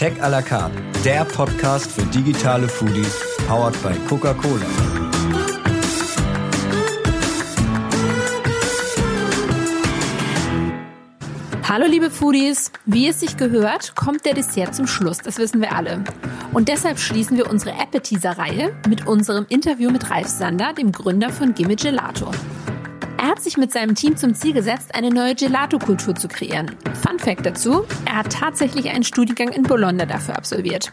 Tech à la carte, der Podcast für digitale Foodies, powered by Coca-Cola. Hallo liebe Foodies, wie es sich gehört, kommt der Dessert zum Schluss, das wissen wir alle. Und deshalb schließen wir unsere Appetizer-Reihe mit unserem Interview mit Ralf Sander, dem Gründer von Gimme Gelato. Hat sich mit seinem Team zum Ziel gesetzt, eine neue Gelato-Kultur zu kreieren. Fun Fact dazu, er hat tatsächlich einen Studiengang in Bologna dafür absolviert.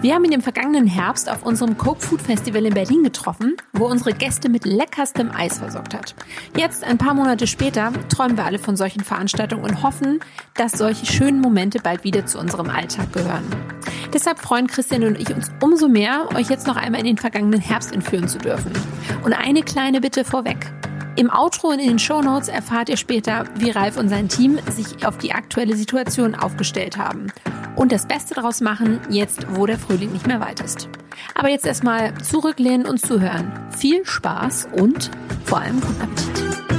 Wir haben ihn im vergangenen Herbst auf unserem Coke Food Festival in Berlin getroffen, wo unsere Gäste mit leckerstem Eis versorgt hat. Jetzt, ein paar Monate später, träumen wir alle von solchen Veranstaltungen und hoffen, dass solche schönen Momente bald wieder zu unserem Alltag gehören. Deshalb freuen Christian und ich uns umso mehr, euch jetzt noch einmal in den vergangenen Herbst entführen zu dürfen. Und eine kleine Bitte vorweg. Im Outro und in den Show Notes erfahrt ihr später, wie Ralf und sein Team sich auf die aktuelle Situation aufgestellt haben und das Beste daraus machen, jetzt wo der Frühling nicht mehr weit ist. Aber jetzt erstmal zurücklehnen und zuhören. Viel Spaß und vor allem guten Appetit.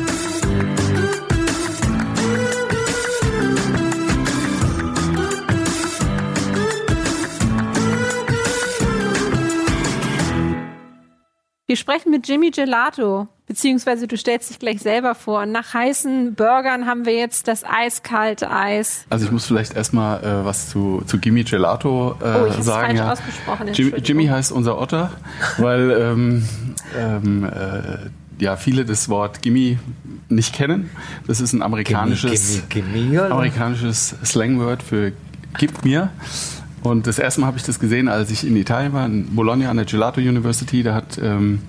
Wir sprechen mit Jimmy Gelato, beziehungsweise du stellst dich gleich selber vor. Nach heißen Burgern haben wir jetzt das eiskalte Eis. Also ich muss vielleicht erstmal äh, was zu, zu Gimme Gelato äh, oh, ich sagen. Falsch ja. ausgesprochen. Jimmy, Jimmy heißt unser Otter, weil ähm, ähm, äh, ja viele das Wort Gimme nicht kennen. Das ist ein amerikanisches, gimme, gimme, amerikanisches Slangwort für gib mir. Und das erste Mal habe ich das gesehen, als ich in Italien war, in Bologna an der Gelato University. Da hat ähm,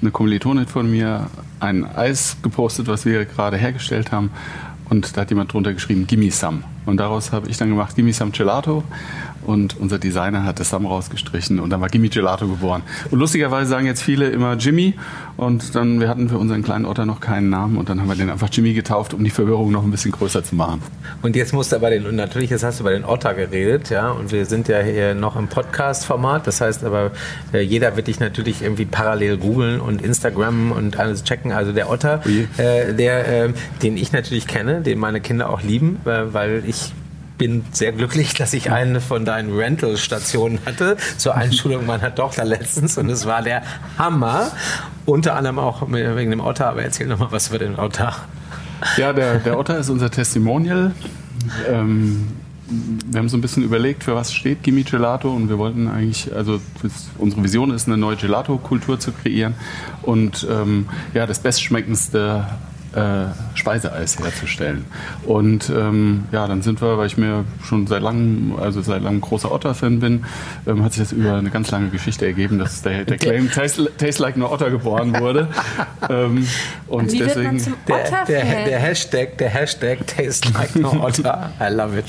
eine Kommilitonin von mir ein Eis gepostet, was wir gerade hergestellt haben. Und da hat jemand drunter geschrieben, Gimme Some. Und daraus habe ich dann gemacht, Gimme Some Gelato. Und unser Designer hat das Sam rausgestrichen und dann war Gimme Gelato geboren. Und lustigerweise sagen jetzt viele immer Jimmy und dann, wir hatten für unseren kleinen Otter noch keinen Namen und dann haben wir den einfach Jimmy getauft, um die Verwirrung noch ein bisschen größer zu machen. Und jetzt musst du aber den, und natürlich, jetzt hast du bei den Otter geredet, ja, und wir sind ja hier noch im Podcast-Format, das heißt aber, äh, jeder wird dich natürlich irgendwie parallel googeln und Instagram und alles checken. Also der Otter, äh, der, äh, den ich natürlich kenne, den meine Kinder auch lieben, äh, weil ich bin sehr glücklich, dass ich eine von deinen Rental-Stationen hatte zur Einschulung meiner Tochter letztens und es war der Hammer. Unter anderem auch wegen dem Otter, aber erzähl nochmal was über den Otter. Ja, der, der Otter ist unser Testimonial. Ähm, wir haben so ein bisschen überlegt, für was steht Gimme Gelato und wir wollten eigentlich, also unsere Vision ist, eine neue Gelato-Kultur zu kreieren und ähm, ja, das bestschmeckendste äh, Speiseeis herzustellen. Und ähm, ja, dann sind wir, weil ich mir schon seit langem, also seit langem großer Otter-Fan bin, ähm, hat sich das über eine ganz lange Geschichte ergeben, dass der, der Claim Taste, Taste Like No Otter geboren wurde. ähm, und Wie deswegen. Der, der, der, Hashtag, der Hashtag Taste Like No Otter. I love it.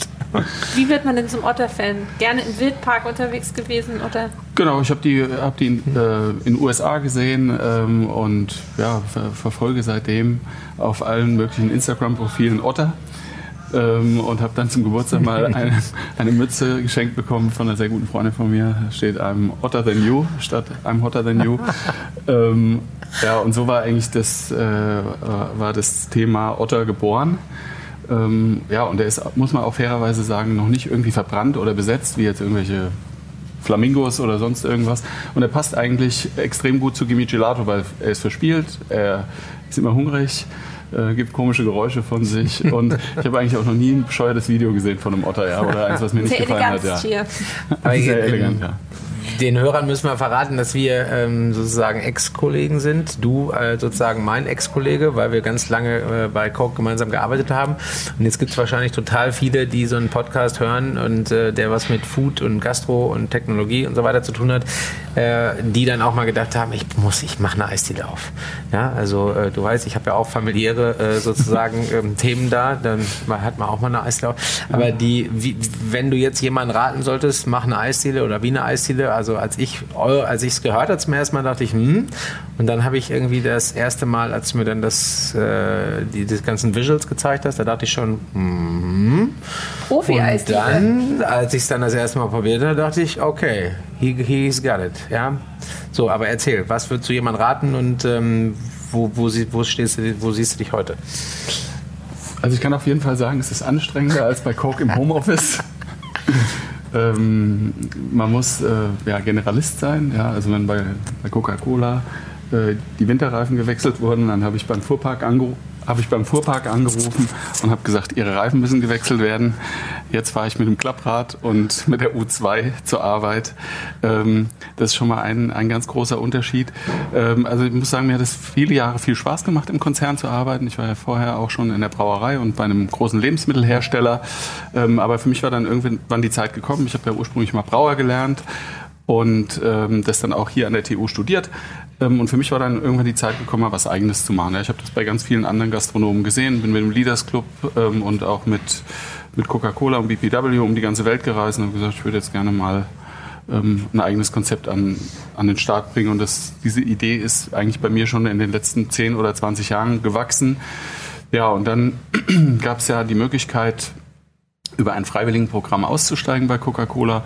Wie wird man denn zum Otter-Fan? Gerne im Wildpark unterwegs gewesen oder? Genau, ich habe die, hab die in den äh, USA gesehen ähm, und ja, ver verfolge seitdem auf allen möglichen Instagram-Profilen Otter. Ähm, und habe dann zum Geburtstag mal eine, eine, Mütze geschenkt bekommen von einer sehr guten Freundin von mir. Da steht I'm Otter than you statt I'm hotter than you. ähm, ja, und so war eigentlich das, äh, war das Thema Otter geboren. Ähm, ja, und der ist, muss man auch fairerweise sagen, noch nicht irgendwie verbrannt oder besetzt, wie jetzt irgendwelche Flamingos oder sonst irgendwas. Und er passt eigentlich extrem gut zu Gimme Gelato, weil er ist verspielt, er ist immer hungrig, äh, gibt komische Geräusche von sich. Und ich habe eigentlich auch noch nie ein bescheuertes Video gesehen von einem Otter, ja, oder eins, was mir nicht Sehr gefallen hat. Ja. Sehr elegant, ja den Hörern müssen wir verraten, dass wir ähm, sozusagen Ex-Kollegen sind. Du äh, sozusagen mein Ex-Kollege, weil wir ganz lange äh, bei Coke gemeinsam gearbeitet haben. Und jetzt gibt es wahrscheinlich total viele, die so einen Podcast hören und äh, der was mit Food und Gastro und Technologie und so weiter zu tun hat, äh, die dann auch mal gedacht haben, ich muss, ich mache eine Eisdiele auf. Ja, also äh, du weißt, ich habe ja auch familiäre äh, sozusagen ähm, Themen da, dann hat man auch mal eine Eisdiele auf. Aber die, wie, wenn du jetzt jemanden raten solltest, mach eine Eisdiele oder wie eine Eisdiele, also als ich als ich es gehört habe zum ersten Mal, dachte ich, hm. Und dann habe ich irgendwie das erste Mal, als du mir dann das, äh, die, die ganzen Visuals gezeigt hast, da dachte ich schon, hm. profi Und dann, als ich es dann das erste Mal probiert habe, dachte ich, okay, he, he's got it. Ja? So, aber erzähl, was würdest du jemand raten und ähm, wo, wo, wo, stehst du, wo siehst du dich heute? Also ich kann auf jeden Fall sagen, es ist anstrengender als bei Coke im Homeoffice. Ähm, man muss äh, ja, Generalist sein. Ja? Also wenn bei, bei Coca-Cola äh, die Winterreifen gewechselt wurden, dann habe ich beim Fuhrpark angerufen habe ich beim Fuhrpark angerufen und habe gesagt, ihre Reifen müssen gewechselt werden. Jetzt fahre ich mit dem Klapprad und mit der U2 zur Arbeit. Ähm, das ist schon mal ein, ein ganz großer Unterschied. Ähm, also ich muss sagen, mir hat es viele Jahre viel Spaß gemacht, im Konzern zu arbeiten. Ich war ja vorher auch schon in der Brauerei und bei einem großen Lebensmittelhersteller. Ähm, aber für mich war dann irgendwann die Zeit gekommen. Ich habe ja ursprünglich mal Brauer gelernt und ähm, das dann auch hier an der TU studiert. Ähm, und für mich war dann irgendwann die Zeit gekommen, mal was Eigenes zu machen. Ja, ich habe das bei ganz vielen anderen Gastronomen gesehen, bin mit dem Leaders Club ähm, und auch mit, mit Coca-Cola und BPW um die ganze Welt gereist und habe gesagt, ich würde jetzt gerne mal ähm, ein eigenes Konzept an, an den Start bringen. Und das, diese Idee ist eigentlich bei mir schon in den letzten 10 oder 20 Jahren gewachsen. Ja, und dann gab es ja die Möglichkeit, über ein Freiwilligenprogramm auszusteigen bei Coca-Cola.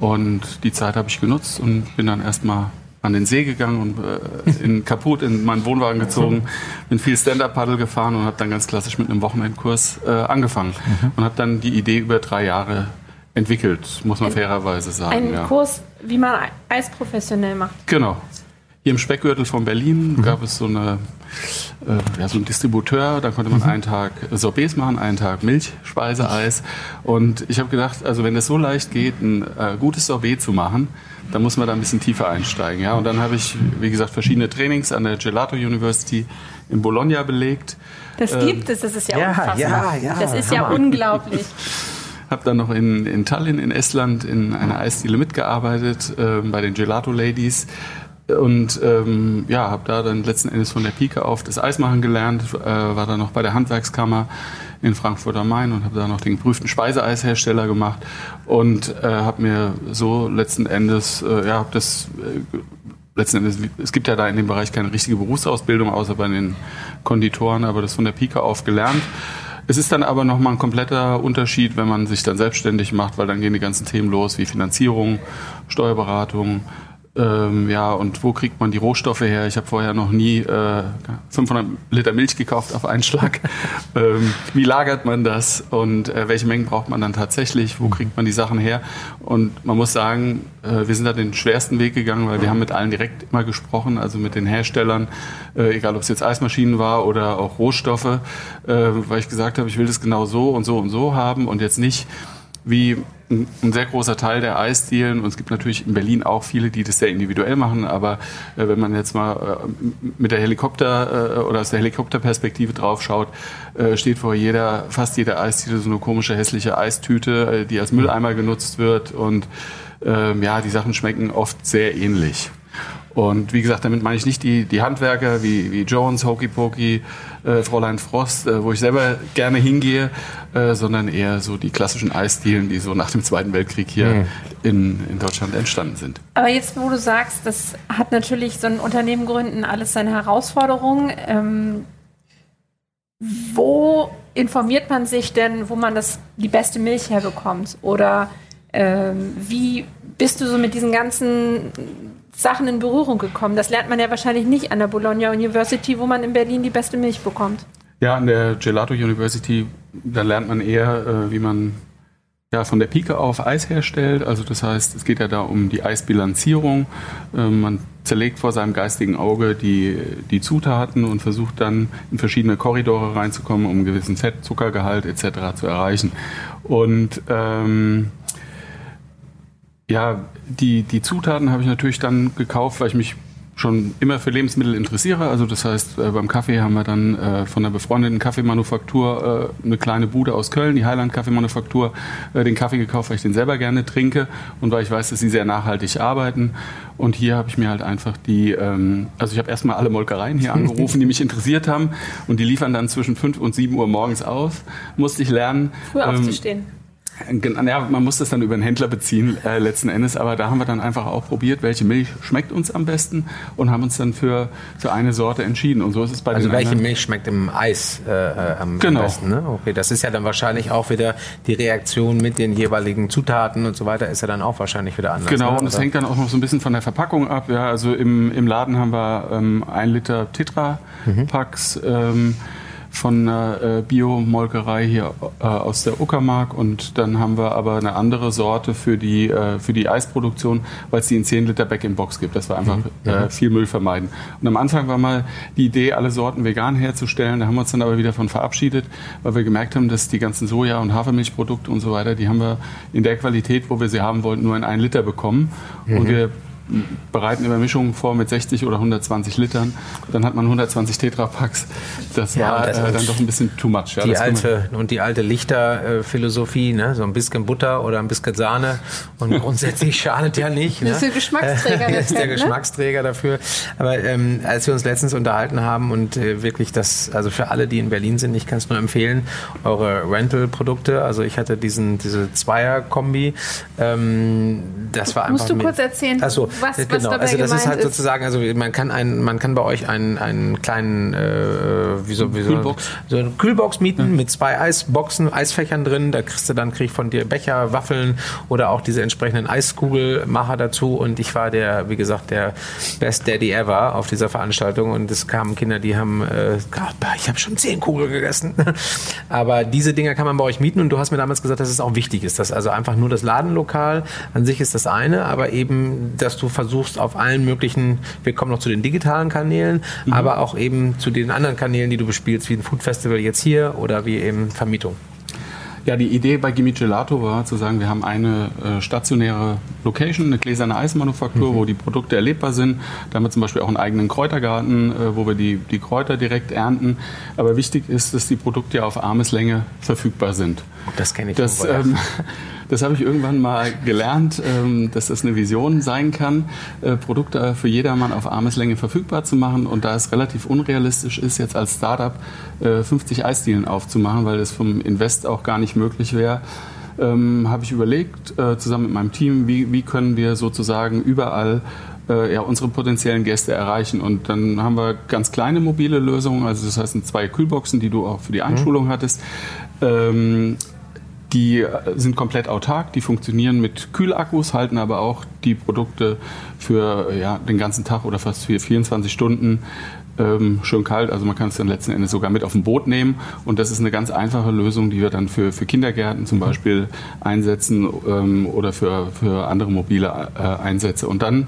Und die Zeit habe ich genutzt und bin dann erstmal an den See gegangen und äh, in kaputt in meinen Wohnwagen gezogen, bin viel Stand-Up-Paddle gefahren und habe dann ganz klassisch mit einem Wochenendkurs äh, angefangen mhm. und habe dann die Idee über drei Jahre entwickelt, muss man ein, fairerweise sagen. Ein ja. Kurs, wie man Eis professionell macht. Genau. Hier im Speckgürtel von Berlin mhm. gab es so, eine, äh, ja, so einen Distributeur, da konnte man mhm. einen Tag Sorbets machen, einen Tag Milchspeiseeis. Und ich habe gedacht, also wenn es so leicht geht, ein äh, gutes Sorbet zu machen, dann muss man da ein bisschen tiefer einsteigen. Ja? Und dann habe ich, wie gesagt, verschiedene Trainings an der Gelato University in Bologna belegt. Das ähm, gibt es, das ist ja, ja unfassbar. Ja, ja, das ist Hammer. ja unglaublich. habe dann noch in, in Tallinn in Estland in einer Eisdiele mitgearbeitet äh, bei den Gelato Ladies und ähm, ja, habe da dann letzten Endes von der Pike auf das Eismachen gelernt, äh, war dann noch bei der Handwerkskammer in Frankfurt am Main und habe da noch den geprüften Speiseeishersteller gemacht und äh, habe mir so letzten Endes, äh, ja, habe das äh, letzten Endes, es gibt ja da in dem Bereich keine richtige Berufsausbildung, außer bei den Konditoren, aber das von der Pike auf gelernt. Es ist dann aber nochmal ein kompletter Unterschied, wenn man sich dann selbstständig macht, weil dann gehen die ganzen Themen los, wie Finanzierung, Steuerberatung, ähm, ja, und wo kriegt man die Rohstoffe her? Ich habe vorher noch nie äh, 500 Liter Milch gekauft auf einen Schlag. ähm, wie lagert man das und äh, welche Mengen braucht man dann tatsächlich? Wo kriegt man die Sachen her? Und man muss sagen, äh, wir sind da den schwersten Weg gegangen, weil wir haben mit allen direkt immer gesprochen, also mit den Herstellern, äh, egal ob es jetzt Eismaschinen war oder auch Rohstoffe, äh, weil ich gesagt habe, ich will das genau so und so und so haben und jetzt nicht wie ein sehr großer Teil der Eisdielen, und es gibt natürlich in Berlin auch viele, die das sehr individuell machen, aber äh, wenn man jetzt mal äh, mit der Helikopter äh, oder aus der Helikopterperspektive drauf schaut, äh, steht vor jeder, fast jeder Eisdiele so eine komische, hässliche Eistüte, äh, die als Mülleimer genutzt wird. Und ähm, ja, die Sachen schmecken oft sehr ähnlich. Und wie gesagt, damit meine ich nicht die, die Handwerker wie, wie Jones, Hokey Pokey, äh, Fräulein Frost, äh, wo ich selber gerne hingehe, äh, sondern eher so die klassischen Eisdielen, die so nach dem Zweiten Weltkrieg hier mhm. in, in Deutschland entstanden sind. Aber jetzt, wo du sagst, das hat natürlich so ein Unternehmen gründen alles seine Herausforderungen. Ähm, wo informiert man sich denn, wo man das, die beste Milch herbekommt? Oder ähm, wie bist du so mit diesen ganzen Sachen in Berührung gekommen? Das lernt man ja wahrscheinlich nicht an der Bologna University, wo man in Berlin die beste Milch bekommt. Ja, an der Gelato University, da lernt man eher, äh, wie man ja, von der Pike auf Eis herstellt. Also das heißt, es geht ja da um die Eisbilanzierung. Äh, man zerlegt vor seinem geistigen Auge die, die Zutaten und versucht dann in verschiedene Korridore reinzukommen, um einen gewissen Fett, Zuckergehalt etc. zu erreichen. Und ähm, ja, die, die Zutaten habe ich natürlich dann gekauft, weil ich mich schon immer für Lebensmittel interessiere. Also das heißt, äh, beim Kaffee haben wir dann äh, von der befreundeten Kaffeemanufaktur äh, eine kleine Bude aus Köln, die Highland Kaffeemanufaktur, den Kaffee gekauft, weil ich den selber gerne trinke und weil ich weiß, dass sie sehr nachhaltig arbeiten. Und hier habe ich mir halt einfach die, ähm, also ich habe erstmal alle Molkereien hier angerufen, die mich interessiert haben und die liefern dann zwischen 5 und 7 Uhr morgens aus. Musste ich lernen. Früh ähm, aufzustehen. Ja, man muss das dann über einen Händler beziehen äh, letzten Endes, aber da haben wir dann einfach auch probiert, welche Milch schmeckt uns am besten und haben uns dann für, für eine Sorte entschieden. Und so ist es bei also den welche Milch schmeckt im Eis äh, äh am, genau. am besten? Ne? Okay, das ist ja dann wahrscheinlich auch wieder die Reaktion mit den jeweiligen Zutaten und so weiter ist ja dann auch wahrscheinlich wieder anders. Genau, ne? und es hängt dann auch noch so ein bisschen von der Verpackung ab. Ja, also im, im Laden haben wir ähm, ein Liter Tetra-Packs. Mhm. Ähm, von einer äh, Biomolkerei hier äh, aus der Uckermark und dann haben wir aber eine andere Sorte für die, äh, für die Eisproduktion, weil es die in 10 Liter Back-in-Box gibt, dass wir einfach mhm. äh, viel Müll vermeiden. Und am Anfang war mal die Idee, alle Sorten vegan herzustellen, da haben wir uns dann aber wieder von verabschiedet, weil wir gemerkt haben, dass die ganzen Soja- und Hafermilchprodukte und so weiter, die haben wir in der Qualität, wo wir sie haben wollten, nur in 1 Liter bekommen. Mhm. Und wir bereiten immer Mischungen vor mit 60 oder 120 Litern. Dann hat man 120 Tetrapacks. Das ja, war das äh, dann doch ein bisschen too much. Ja, die alte, und die alte Lichter-Philosophie, ne? so ein bisschen Butter oder ein bisschen Sahne und grundsätzlich schadet ja nicht. Ne? Das ist der Geschmacksträger. das ist der ne? Geschmacksträger dafür. Aber ähm, als wir uns letztens unterhalten haben und äh, wirklich das, also für alle, die in Berlin sind, ich kann es nur empfehlen, eure Rental-Produkte, also ich hatte diesen, diese Zweier-Kombi, ähm, das war einfach... Musst du kurz erzählen? Achso, was, genau. was dabei also das ist halt ist. sozusagen, also man kann ein, man kann bei euch einen, einen kleinen, äh, wieso, wieso, Kühlbox. so eine Kühlbox mieten mhm. mit zwei Eisboxen, Eisfächern drin. Da kriegst du dann krieg ich von dir Becher, Waffeln oder auch diese entsprechenden Eiskugelmacher dazu. Und ich war der, wie gesagt, der Best Daddy ever auf dieser Veranstaltung. Und es kamen Kinder, die haben, äh, ich habe schon zehn Kugeln gegessen. Aber diese Dinger kann man bei euch mieten. Und du hast mir damals gesagt, dass es auch wichtig ist, dass also einfach nur das Ladenlokal an sich ist das eine, aber eben, dass du du versuchst auf allen möglichen, wir kommen noch zu den digitalen Kanälen, mhm. aber auch eben zu den anderen Kanälen, die du bespielst, wie ein Food Festival jetzt hier oder wie eben Vermietung. Ja, die Idee bei Gimme Gelato war zu sagen, wir haben eine äh, stationäre Location, eine gläserne Eismanufaktur, mhm. wo die Produkte erlebbar sind. Da haben wir zum Beispiel auch einen eigenen Kräutergarten, äh, wo wir die, die Kräuter direkt ernten. Aber wichtig ist, dass die Produkte ja auf Armeslänge verfügbar sind. Das kenne ich das, ähm, das habe ich irgendwann mal gelernt, ähm, dass das eine Vision sein kann, äh, Produkte für jedermann auf Armeslänge verfügbar zu machen. Und da es relativ unrealistisch ist, jetzt als Startup äh, 50 Eisdielen aufzumachen, weil es vom Invest auch gar nicht möglich wäre, ähm, habe ich überlegt, äh, zusammen mit meinem Team, wie, wie können wir sozusagen überall äh, ja, unsere potenziellen Gäste erreichen. Und dann haben wir ganz kleine mobile Lösungen, also das heißt zwei Kühlboxen, die du auch für die Einschulung mhm. hattest. Ähm, die sind komplett autark, die funktionieren mit Kühlakkus, halten aber auch die Produkte für ja, den ganzen Tag oder fast für 24 Stunden ähm, schön kalt. Also man kann es dann letzten Endes sogar mit auf dem Boot nehmen. Und das ist eine ganz einfache Lösung, die wir dann für, für Kindergärten zum Beispiel einsetzen ähm, oder für, für andere mobile äh, Einsätze. Und dann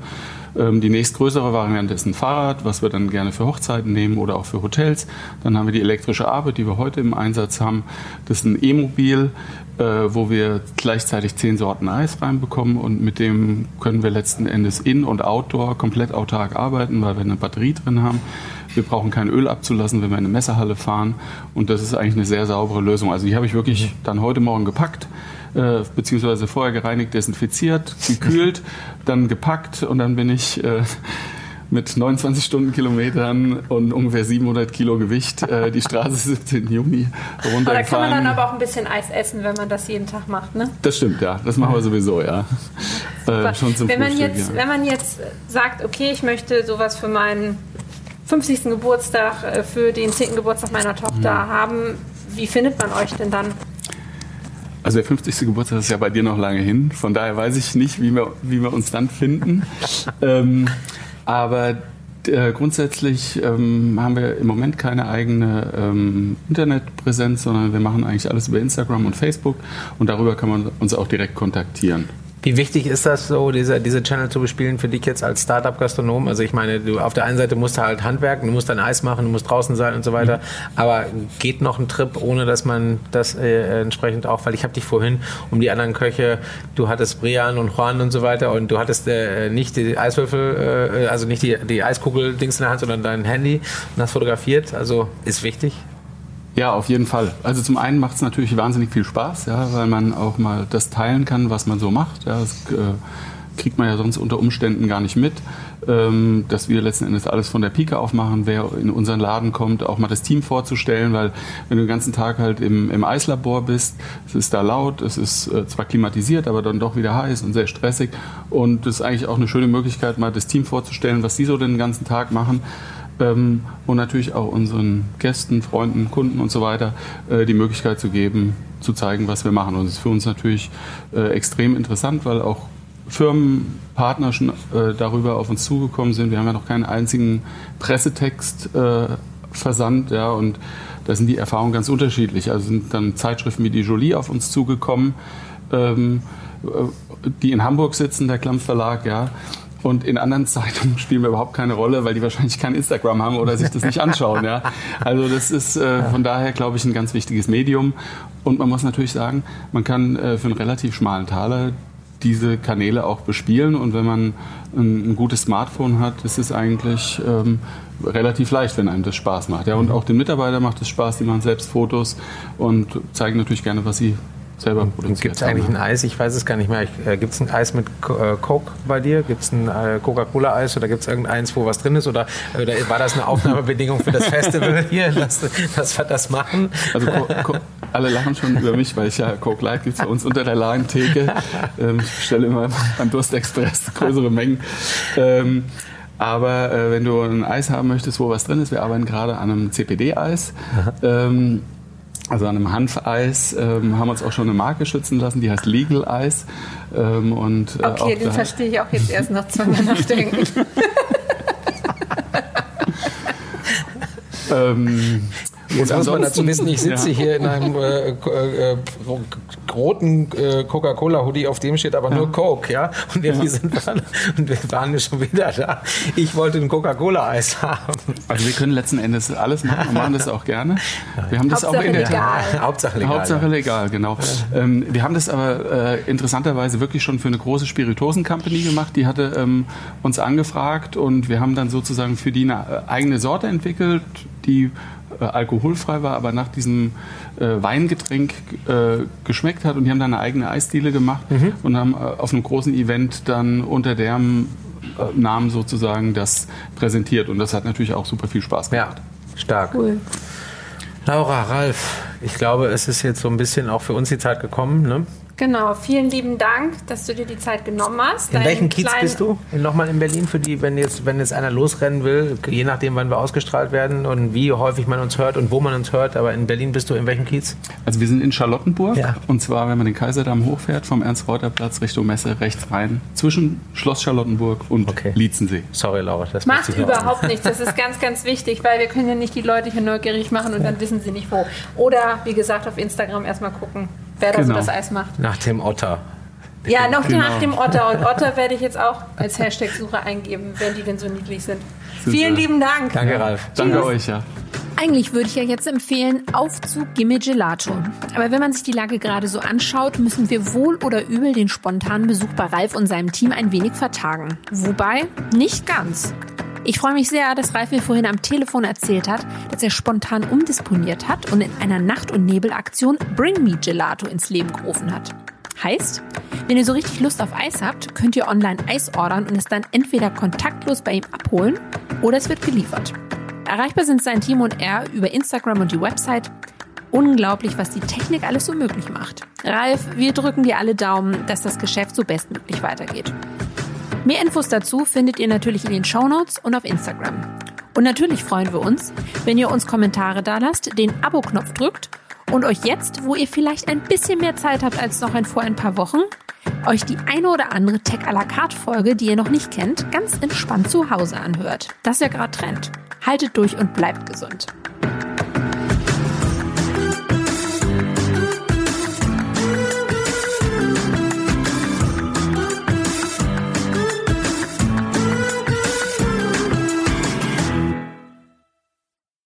die nächstgrößere Variante ist ein Fahrrad, was wir dann gerne für Hochzeiten nehmen oder auch für Hotels. Dann haben wir die elektrische Arbeit, die wir heute im Einsatz haben. Das ist ein E-Mobil, äh, wo wir gleichzeitig zehn Sorten Eis reinbekommen und mit dem können wir letzten Endes in- und outdoor komplett autark arbeiten, weil wir eine Batterie drin haben. Wir brauchen kein Öl abzulassen, wenn wir in eine Messehalle fahren. Und das ist eigentlich eine sehr saubere Lösung. Also die habe ich wirklich dann heute Morgen gepackt äh, beziehungsweise vorher gereinigt, desinfiziert, gekühlt, dann gepackt und dann bin ich äh, mit 29 Stundenkilometern und ungefähr 700 Kilo Gewicht äh, die Straße 17. Juni runtergefahren. Da kann man dann aber auch ein bisschen Eis essen, wenn man das jeden Tag macht, ne? Das stimmt, ja. Das machen wir sowieso, ja. Äh, schon zum wenn, man jetzt, ja. wenn man jetzt sagt, okay, ich möchte sowas für meinen 50. Geburtstag, äh, für den 10. Geburtstag meiner Tochter mhm. haben, wie findet man euch denn dann? Also der 50. Geburtstag ist ja bei dir noch lange hin. Von daher weiß ich nicht, wie wir, wie wir uns dann finden. ähm, aber äh, grundsätzlich ähm, haben wir im Moment keine eigene ähm, Internetpräsenz, sondern wir machen eigentlich alles über Instagram und Facebook und darüber kann man uns auch direkt kontaktieren. Wie wichtig ist das so, diese, diese Channel zu bespielen für dich jetzt als Startup-Gastronom? Also ich meine, du auf der einen Seite musst du halt handwerken, du musst dein Eis machen, du musst draußen sein und so weiter. Mhm. Aber geht noch ein Trip, ohne dass man das äh, entsprechend auch, weil ich habe dich vorhin um die anderen Köche, du hattest Brian und Juan und so weiter und du hattest äh, nicht die Eiswürfel, äh, also nicht die, die Eiskugel-Dings in der Hand, sondern dein Handy und hast fotografiert. Also ist wichtig. Ja, auf jeden Fall. Also zum einen macht es natürlich wahnsinnig viel Spaß, ja, weil man auch mal das teilen kann, was man so macht. Ja, das äh, kriegt man ja sonst unter Umständen gar nicht mit, ähm, dass wir letzten Endes alles von der Pike aufmachen, wer in unseren Laden kommt, auch mal das Team vorzustellen, weil wenn du den ganzen Tag halt im, im Eislabor bist, es ist da laut, es ist äh, zwar klimatisiert, aber dann doch wieder heiß und sehr stressig und das ist eigentlich auch eine schöne Möglichkeit, mal das Team vorzustellen, was die so den ganzen Tag machen ähm, und natürlich auch unseren Gästen, Freunden, Kunden und so weiter äh, die Möglichkeit zu geben, zu zeigen, was wir machen. Und das ist für uns natürlich äh, extrem interessant, weil auch Firmenpartner schon äh, darüber auf uns zugekommen sind. Wir haben ja noch keinen einzigen Pressetext äh, Versand, ja, und da sind die Erfahrungen ganz unterschiedlich. Also sind dann Zeitschriften wie die Jolie auf uns zugekommen, ähm, äh, die in Hamburg sitzen, der Klamm Verlag, ja. Und in anderen Zeitungen spielen wir überhaupt keine Rolle, weil die wahrscheinlich kein Instagram haben oder sich das nicht anschauen. Ja. Also das ist äh, von daher, glaube ich, ein ganz wichtiges Medium. Und man muss natürlich sagen, man kann äh, für einen relativ schmalen Taler diese Kanäle auch bespielen. Und wenn man ein, ein gutes Smartphone hat, ist es eigentlich ähm, relativ leicht, wenn einem das Spaß macht. Ja, und auch den Mitarbeitern macht es Spaß, die machen selbst Fotos und zeigen natürlich gerne, was sie selber produziert Gibt es eigentlich ein Eis? Ich weiß es gar nicht mehr. Äh, gibt es ein Eis mit äh, Coke bei dir? Gibt es ein äh, Coca-Cola-Eis oder gibt es irgendeins, wo was drin ist? Oder, oder war das eine Aufnahmebedingung für das Festival hier, dass, dass wir das machen? Also alle lachen schon über mich, weil ich ja Coke Light gibt es bei uns unter der Lagentheke. Ähm, ich bestelle immer beim Durstexpress größere Mengen. Ähm, aber äh, wenn du ein Eis haben möchtest, wo was drin ist, wir arbeiten gerade an einem CPD-Eis. Ähm, also an einem Hanfeis ähm, haben uns auch schon eine Marke schützen lassen, die heißt Legal Eis. Ähm, und, äh, okay, den verstehe ich auch jetzt erst noch zweimal nachdenken. ähm, Jetzt muss man dazu wissen, ich sitze ja. hier in einem äh, äh, äh roten äh, Coca-Cola-Hoodie, auf dem steht aber ja. nur Coke, ja. Und wir, ja. sind dann, und wir waren schon wieder da. Ich wollte ein Coca-Cola-Eis haben. Also wir können letzten Endes alles machen und machen das auch gerne. Wir haben das Hauptsache auch in der legal. Hauptsache legal. Hauptsache legal, genau. Ähm, wir haben das aber äh, interessanterweise wirklich schon für eine große Spiritosen-Company gemacht. Die hatte ähm, uns angefragt und wir haben dann sozusagen für die eine eigene Sorte entwickelt, die äh, alkoholfrei war, aber nach diesem äh, Weingetränk äh, geschmeckt hat. Und die haben dann eine eigene Eisdiele gemacht mhm. und haben äh, auf einem großen Event dann unter deren äh, Namen sozusagen das präsentiert. Und das hat natürlich auch super viel Spaß gemacht. Ja, stark. Cool. Laura, Ralf, ich glaube, es ist jetzt so ein bisschen auch für uns die Zeit gekommen. Ne? Genau, vielen lieben Dank, dass du dir die Zeit genommen hast. In welchem Kiez bist du? Nochmal in Berlin für die, wenn jetzt, wenn jetzt einer losrennen will, je nachdem, wann wir ausgestrahlt werden und wie häufig man uns hört und wo man uns hört. Aber in Berlin bist du in welchem Kiez? Also wir sind in Charlottenburg ja. und zwar, wenn man den Kaiserdamm hochfährt, vom Ernst-Reuter-Platz Richtung Messe rechts rein, zwischen Schloss Charlottenburg und okay. Lietzensee. Sorry, Laura, das macht überhaupt nichts. Das ist ganz, ganz wichtig, weil wir können ja nicht die Leute hier neugierig machen und dann wissen sie nicht wo. Oder wie gesagt, auf Instagram erstmal gucken wer da so genau. das Eis macht. Nach dem Otter. Ja, noch genau. nach dem Otter. Und Otter werde ich jetzt auch als Hashtag-Suche eingeben, wenn die denn so niedlich sind. Super. Vielen lieben Dank. Danke, Ralf. Danke euch, ja. Eigentlich würde ich ja jetzt empfehlen, auf zu Gimme Gelato. Aber wenn man sich die Lage gerade so anschaut, müssen wir wohl oder übel den spontanen Besuch bei Ralf und seinem Team ein wenig vertagen. Wobei, nicht ganz. Ich freue mich sehr, dass Ralf mir vorhin am Telefon erzählt hat, dass er spontan umdisponiert hat und in einer Nacht- und Nebelaktion Bring Me Gelato ins Leben gerufen hat. Heißt, wenn ihr so richtig Lust auf Eis habt, könnt ihr online Eis ordern und es dann entweder kontaktlos bei ihm abholen oder es wird geliefert. Erreichbar sind sein Team und er über Instagram und die Website. Unglaublich, was die Technik alles so möglich macht. Ralf, wir drücken dir alle Daumen, dass das Geschäft so bestmöglich weitergeht. Mehr Infos dazu findet ihr natürlich in den Shownotes und auf Instagram. Und natürlich freuen wir uns, wenn ihr uns Kommentare da lasst, den Abo-Knopf drückt und euch jetzt, wo ihr vielleicht ein bisschen mehr Zeit habt als noch vor ein paar Wochen, euch die eine oder andere Tech à la carte Folge, die ihr noch nicht kennt, ganz entspannt zu Hause anhört. Das ist ja gerade Trend. Haltet durch und bleibt gesund.